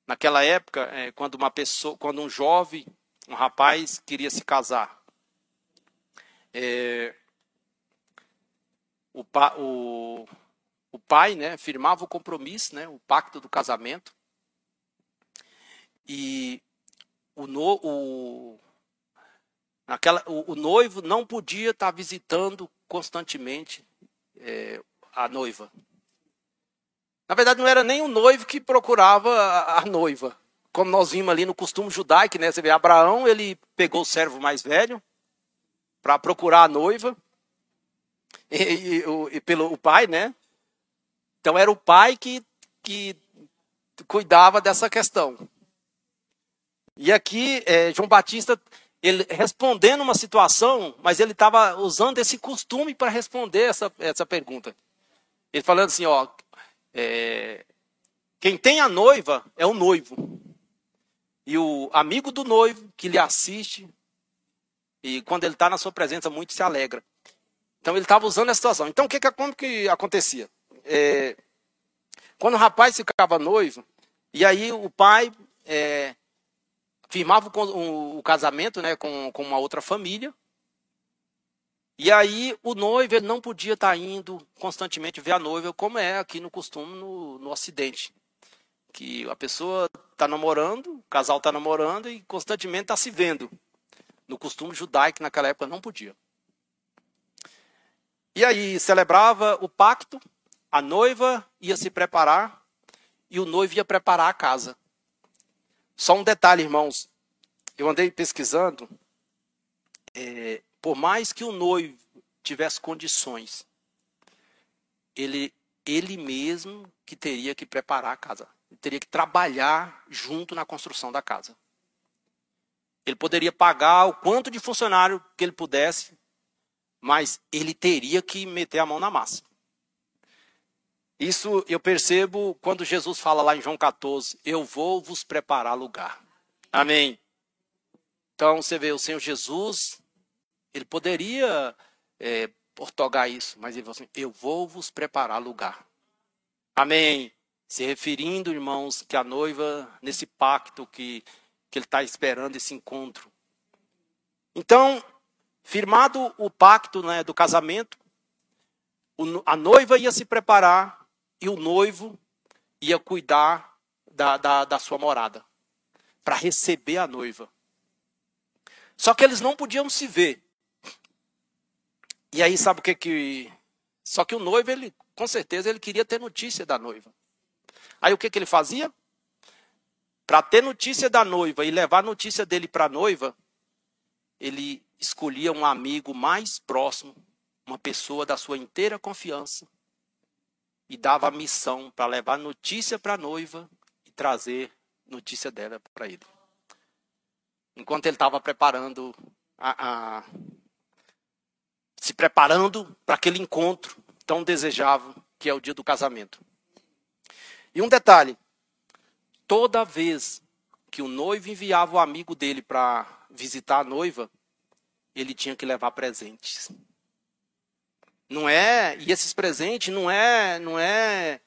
Naquela época, é, quando uma pessoa, quando um jovem um rapaz queria se casar. É, o, pa, o, o, pai né, firmava o compromisso, né, o pacto do casamento. E o, no, o, naquela, o, o noivo não podia estar visitando constantemente é, a noiva. Na verdade, não era nem o noivo que procurava a, a noiva como nós vimos ali no costume judaico, né? Você vê, Abraão, ele pegou o servo mais velho para procurar a noiva. E, e, e, pelo o pai, né? Então era o pai que, que cuidava dessa questão. E aqui, é, João Batista, ele respondendo uma situação, mas ele estava usando esse costume para responder essa, essa pergunta. Ele falando assim, ó, é, quem tem a noiva é o noivo. E o amigo do noivo que lhe assiste, e quando ele está na sua presença, muito se alegra. Então ele estava usando a situação. Então o que, que, como que acontecia? É, quando o rapaz ficava noivo, e aí o pai é, firmava o, o, casamento né, com, com uma outra família, e aí o noivo ele não podia estar tá indo constantemente ver a noiva, como é aqui no costume no, no Ocidente que a pessoa está namorando, o casal está namorando e constantemente está se vendo. No costume judaico, naquela época, não podia. E aí celebrava o pacto, a noiva ia se preparar e o noivo ia preparar a casa. Só um detalhe, irmãos. Eu andei pesquisando. É, por mais que o noivo tivesse condições, ele, ele mesmo que teria que preparar a casa teria que trabalhar junto na construção da casa. Ele poderia pagar o quanto de funcionário que ele pudesse, mas ele teria que meter a mão na massa. Isso eu percebo quando Jesus fala lá em João 14: Eu vou vos preparar lugar. Amém. Então você vê, o Senhor Jesus, ele poderia é, portogar isso, mas ele falou assim: Eu vou vos preparar lugar. Amém. Se referindo, irmãos, que a noiva, nesse pacto que, que ele está esperando, esse encontro. Então, firmado o pacto né, do casamento, a noiva ia se preparar e o noivo ia cuidar da, da, da sua morada para receber a noiva. Só que eles não podiam se ver. E aí sabe o que que só que o noivo ele com certeza ele queria ter notícia da noiva. Aí o que que ele fazia? Para ter notícia da noiva e levar notícia dele para a noiva, ele escolhia um amigo mais próximo, uma pessoa da sua inteira confiança, e dava a missão para levar notícia para a noiva e trazer notícia dela para ele. Enquanto ele estava preparando a, a, se preparando para aquele encontro tão desejável que é o dia do casamento. E um detalhe: toda vez que o noivo enviava o amigo dele para visitar a noiva, ele tinha que levar presentes. Não é, e esses presentes não é, não é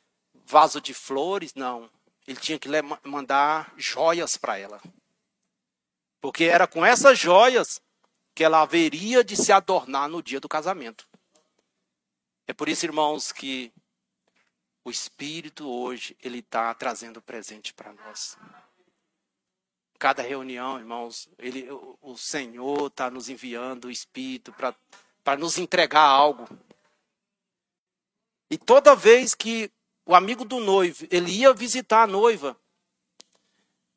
vaso de flores, não. Ele tinha que mandar joias para ela. Porque era com essas joias que ela haveria de se adornar no dia do casamento. É por isso, irmãos, que o Espírito hoje ele está trazendo presente para nós. Cada reunião, irmãos, ele, o, Senhor está nos enviando o Espírito para nos entregar algo. E toda vez que o amigo do noivo ele ia visitar a noiva,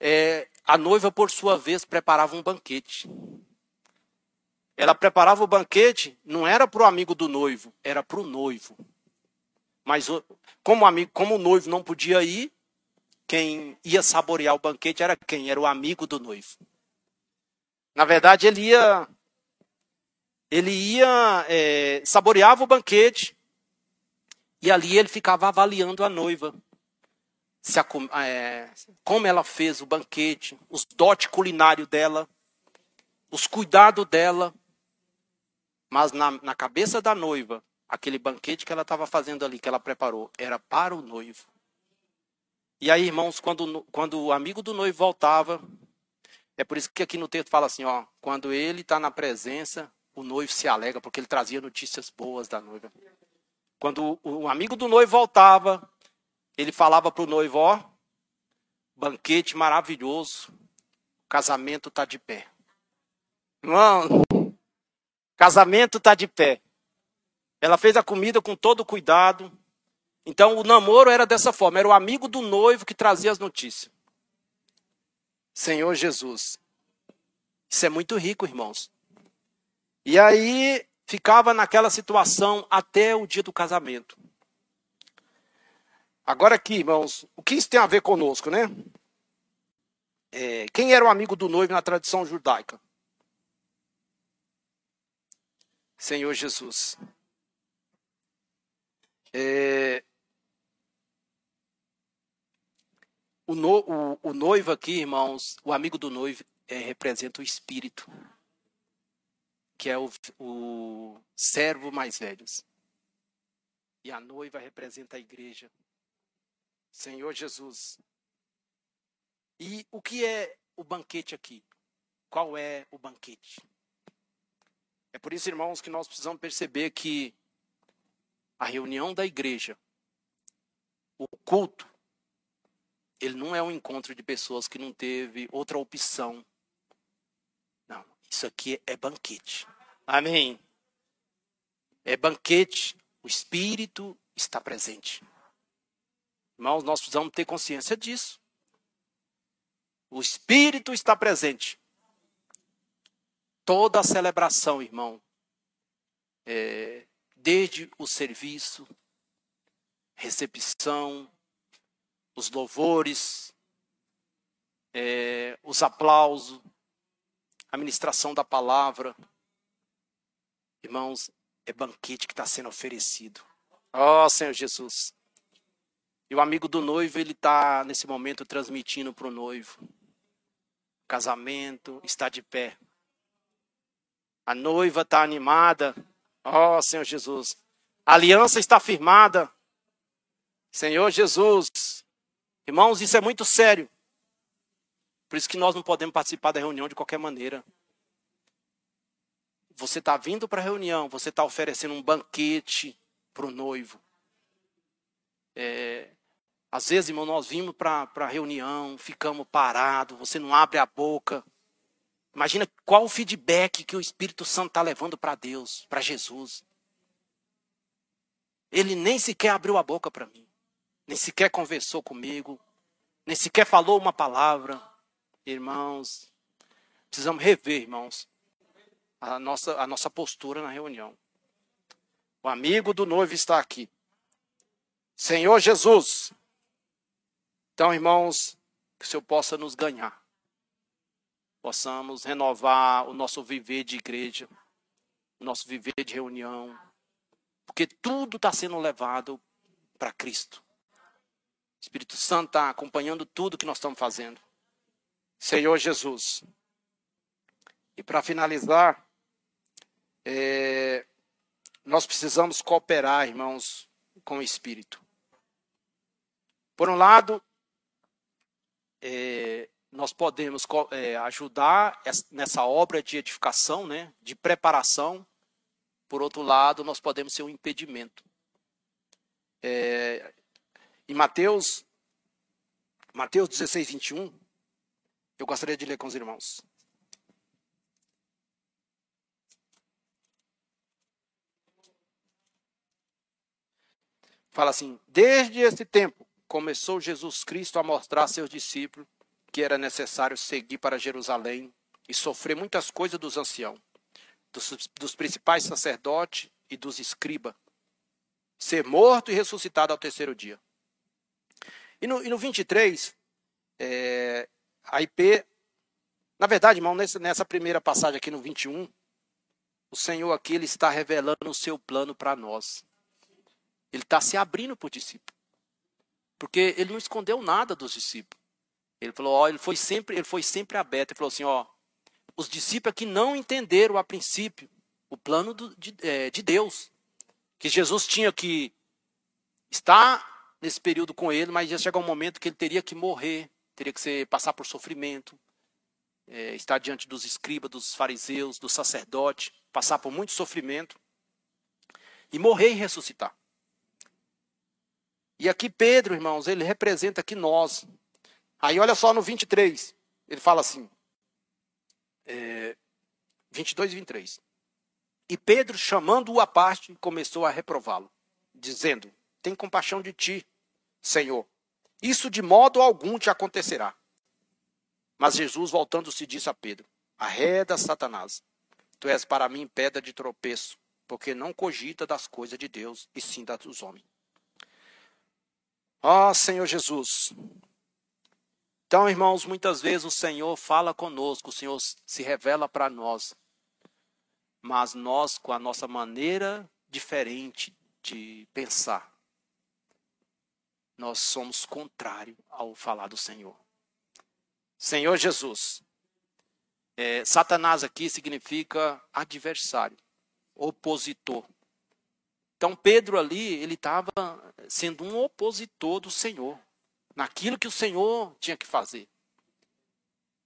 é, a noiva, por sua vez, preparava um banquete. Ela preparava o banquete, não era para o amigo do noivo, era para o noivo. Mas como, amigo, como o noivo não podia ir, quem ia saborear o banquete era quem? Era o amigo do noivo. Na verdade, ele ia, ele ia, é, saboreava o banquete e ali ele ficava avaliando a noiva. Se a, é, como ela fez o banquete, os dotes culinários dela, os cuidados dela. Mas na, na cabeça da noiva, aquele banquete que ela estava fazendo ali, que ela preparou, era para o noivo. E aí, irmãos, quando, quando o amigo do noivo voltava, é por isso que aqui no texto fala assim, ó, quando ele está na presença, o noivo se alega, porque ele trazia notícias boas da noiva. Quando o, amigo do noivo voltava, ele falava para o noivo, ó, banquete maravilhoso, casamento está de pé. Irmão, Casamento está de pé. Ela fez a comida com todo cuidado. Então o namoro era dessa forma, era o amigo do noivo que trazia as notícias. Senhor Jesus. Isso é muito rico, irmãos. E aí ficava naquela situação até o dia do casamento. Agora aqui, irmãos, o que isso tem a ver conosco, né? É, quem era o amigo do noivo na tradição judaica? Senhor Jesus. É, o, no, o, o, noivo aqui, irmãos, o amigo do noivo é, representa o espírito, que é o, o servo mais velho. E a noiva representa a igreja. Senhor Jesus. E o que é o banquete aqui? Qual é o banquete? É por isso, irmãos, que nós precisamos perceber que a reunião da igreja, o culto, ele não é um encontro de pessoas que não teve outra opção. Isso aqui é banquete. Amém. É banquete, o Espírito está presente. Irmãos, nós precisamos ter consciência disso. O Espírito está presente toda a celebração, irmão, é, desde o serviço, recepção, os louvores, é, os aplausos, a ministração da palavra. Irmãos, é banquete que está sendo oferecido. Ó oh, Senhor Jesus. E o amigo do noivo, ele está nesse momento transmitindo para o noivo. Casamento está de pé. A noiva está animada. Ó oh, Senhor Jesus. A aliança está firmada. Senhor Jesus. Irmãos, isso é muito sério. Por isso que nós não podemos participar da reunião de qualquer maneira. Você está vindo para a reunião, você está oferecendo um banquete para o noivo. É, às vezes, irmão, nós vimos para a reunião, ficamos parados, você não abre a boca. Imagina qual o feedback que o Espírito Santo está levando para Deus, para Jesus. Ele nem sequer abriu a boca para mim, nem sequer conversou comigo, nem sequer falou uma palavra. Irmãos, precisamos rever, irmãos, a nossa, a nossa postura na reunião. O amigo do noivo está aqui. Senhor Jesus. Então, irmãos, que o Senhor possa nos ganhar. Possamos renovar o nosso viver de igreja, o nosso viver de reunião. Porque tudo está sendo levado para Cristo. O Espírito Santo está acompanhando tudo que nós estamos fazendo. Senhor Jesus. E para finalizar, é, nós precisamos cooperar, irmãos, com o Espírito. Por um lado, é, nós podemos é, ajudar nessa obra de edificação, né, de preparação. Por outro lado, nós podemos ser um impedimento. É, em Mateus, Mateus 16, 21, eu gostaria de ler com os irmãos. Fala assim: Desde esse tempo começou Jesus Cristo a mostrar a seus discípulos que era necessário seguir para Jerusalém e sofrer muitas coisas dos anciãos, dos, dos principais sacerdotes e dos escribas, ser morto e ressuscitado ao terceiro dia. E no, e no 23, é, a IP, na verdade, irmão, nessa, primeira passagem aqui no 21, o Senhor aqui ele está revelando o seu plano para nós. Ele está se abrindo para o discípulo. Porque ele não escondeu nada dos discípulos. Ele falou, ó, ele foi sempre, ele foi sempre aberto. Ele falou assim, ó, os discípulos que não entenderam a princípio o plano do, de, é, de Deus, que Jesus tinha que estar nesse período com ele, mas ia chegar um momento que ele teria que morrer teria que ser, passar por sofrimento, é, estar diante dos escribas, dos fariseus, dos sacerdotes, passar por muito sofrimento e morrer e ressuscitar. E aqui Pedro, irmãos, ele representa aqui nós. Aí olha só no 23, ele fala assim, é, 22 e 23. E Pedro, chamando-o à parte, começou a reprová-lo, dizendo: Tem compaixão de ti, Senhor, isso de modo algum te acontecerá. Mas Jesus, voltando-se, disse a Pedro: Arreda, Satanás. Tu és para mim pedra de tropeço, porque não cogita das coisas de Deus, e sim das dos homens. Ó oh, Senhor Jesus. Então, irmãos, muitas vezes o Senhor fala conosco, o Senhor se revela para nós. Mas nós, com a nossa maneira diferente de pensar, nós somos contrário ao falar do Senhor. Senhor Jesus. É, Satanás aqui significa adversário, opositor. Então Pedro ali, ele estava sendo um opositor do Senhor, naquilo que o Senhor tinha que fazer.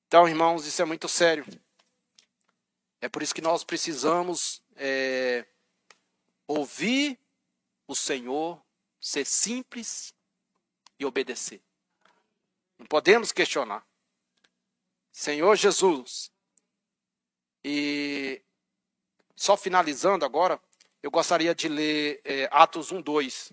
Então, irmãos, isso é muito sério. É por isso que nós precisamos é, ouvir o Senhor, ser simples e obedecer. Não podemos questionar. Senhor Jesus. E só finalizando agora, eu gostaria de ler é, Atos 1, 2.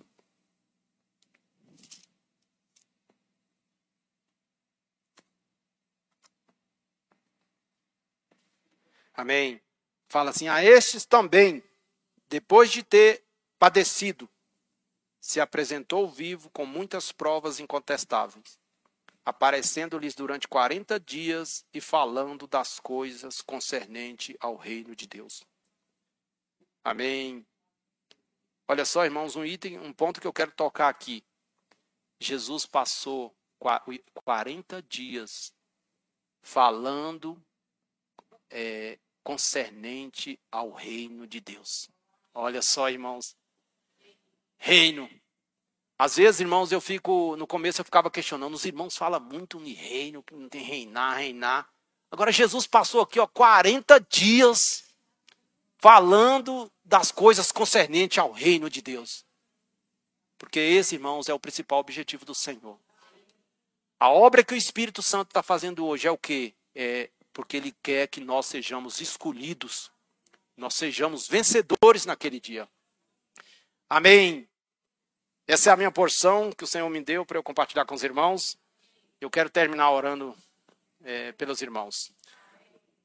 Amém. Fala assim: a estes também, depois de ter padecido, se apresentou vivo com muitas provas incontestáveis, aparecendo-lhes durante 40 dias e falando das coisas concernente ao reino de Deus. Amém. Olha só, irmãos, um item, um ponto que eu quero tocar aqui. Jesus passou 40 dias falando é, concernente ao reino de Deus. Olha só, irmãos. Reino. Às vezes, irmãos, eu fico, no começo eu ficava questionando, os irmãos falam muito em reino, que não tem reinar, reinar. Agora Jesus passou aqui, ó, 40 dias falando das coisas concernentes ao reino de Deus. Porque esse, irmãos, é o principal objetivo do Senhor. A obra que o Espírito Santo está fazendo hoje é o quê? É porque ele quer que nós sejamos escolhidos, nós sejamos vencedores naquele dia. Amém. Essa é a minha porção que o Senhor me deu para eu compartilhar com os irmãos. Eu quero terminar orando é, pelos irmãos.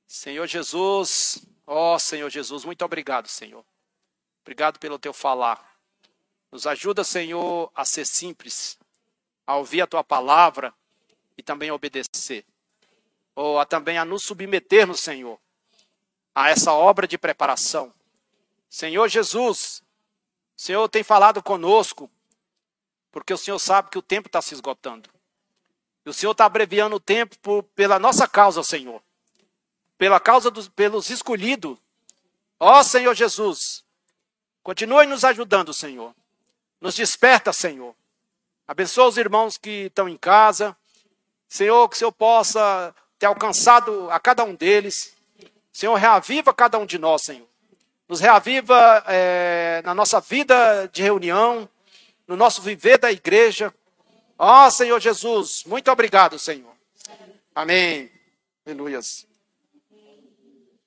Senhor Jesus, ó Senhor Jesus, muito obrigado, Senhor. Obrigado pelo teu falar. Nos ajuda, Senhor, a ser simples, a ouvir a tua palavra e também a obedecer. Ou a, também a nos submetermos, Senhor, a essa obra de preparação. Senhor Jesus, Senhor tem falado conosco porque o Senhor sabe que o tempo está se esgotando. E o Senhor está abreviando o tempo por, pela nossa causa, Senhor. Pela causa dos pelos escolhidos. Ó Senhor Jesus, continue nos ajudando, Senhor. Nos desperta, Senhor. Abençoa os irmãos que estão em casa. Senhor, que o Senhor possa ter alcançado a cada um deles. Senhor, reaviva cada um de nós, Senhor. Nos reaviva é, na nossa vida de reunião no nosso viver da igreja. Ó oh, Senhor Jesus, muito obrigado, Senhor. Amém. Aleluias.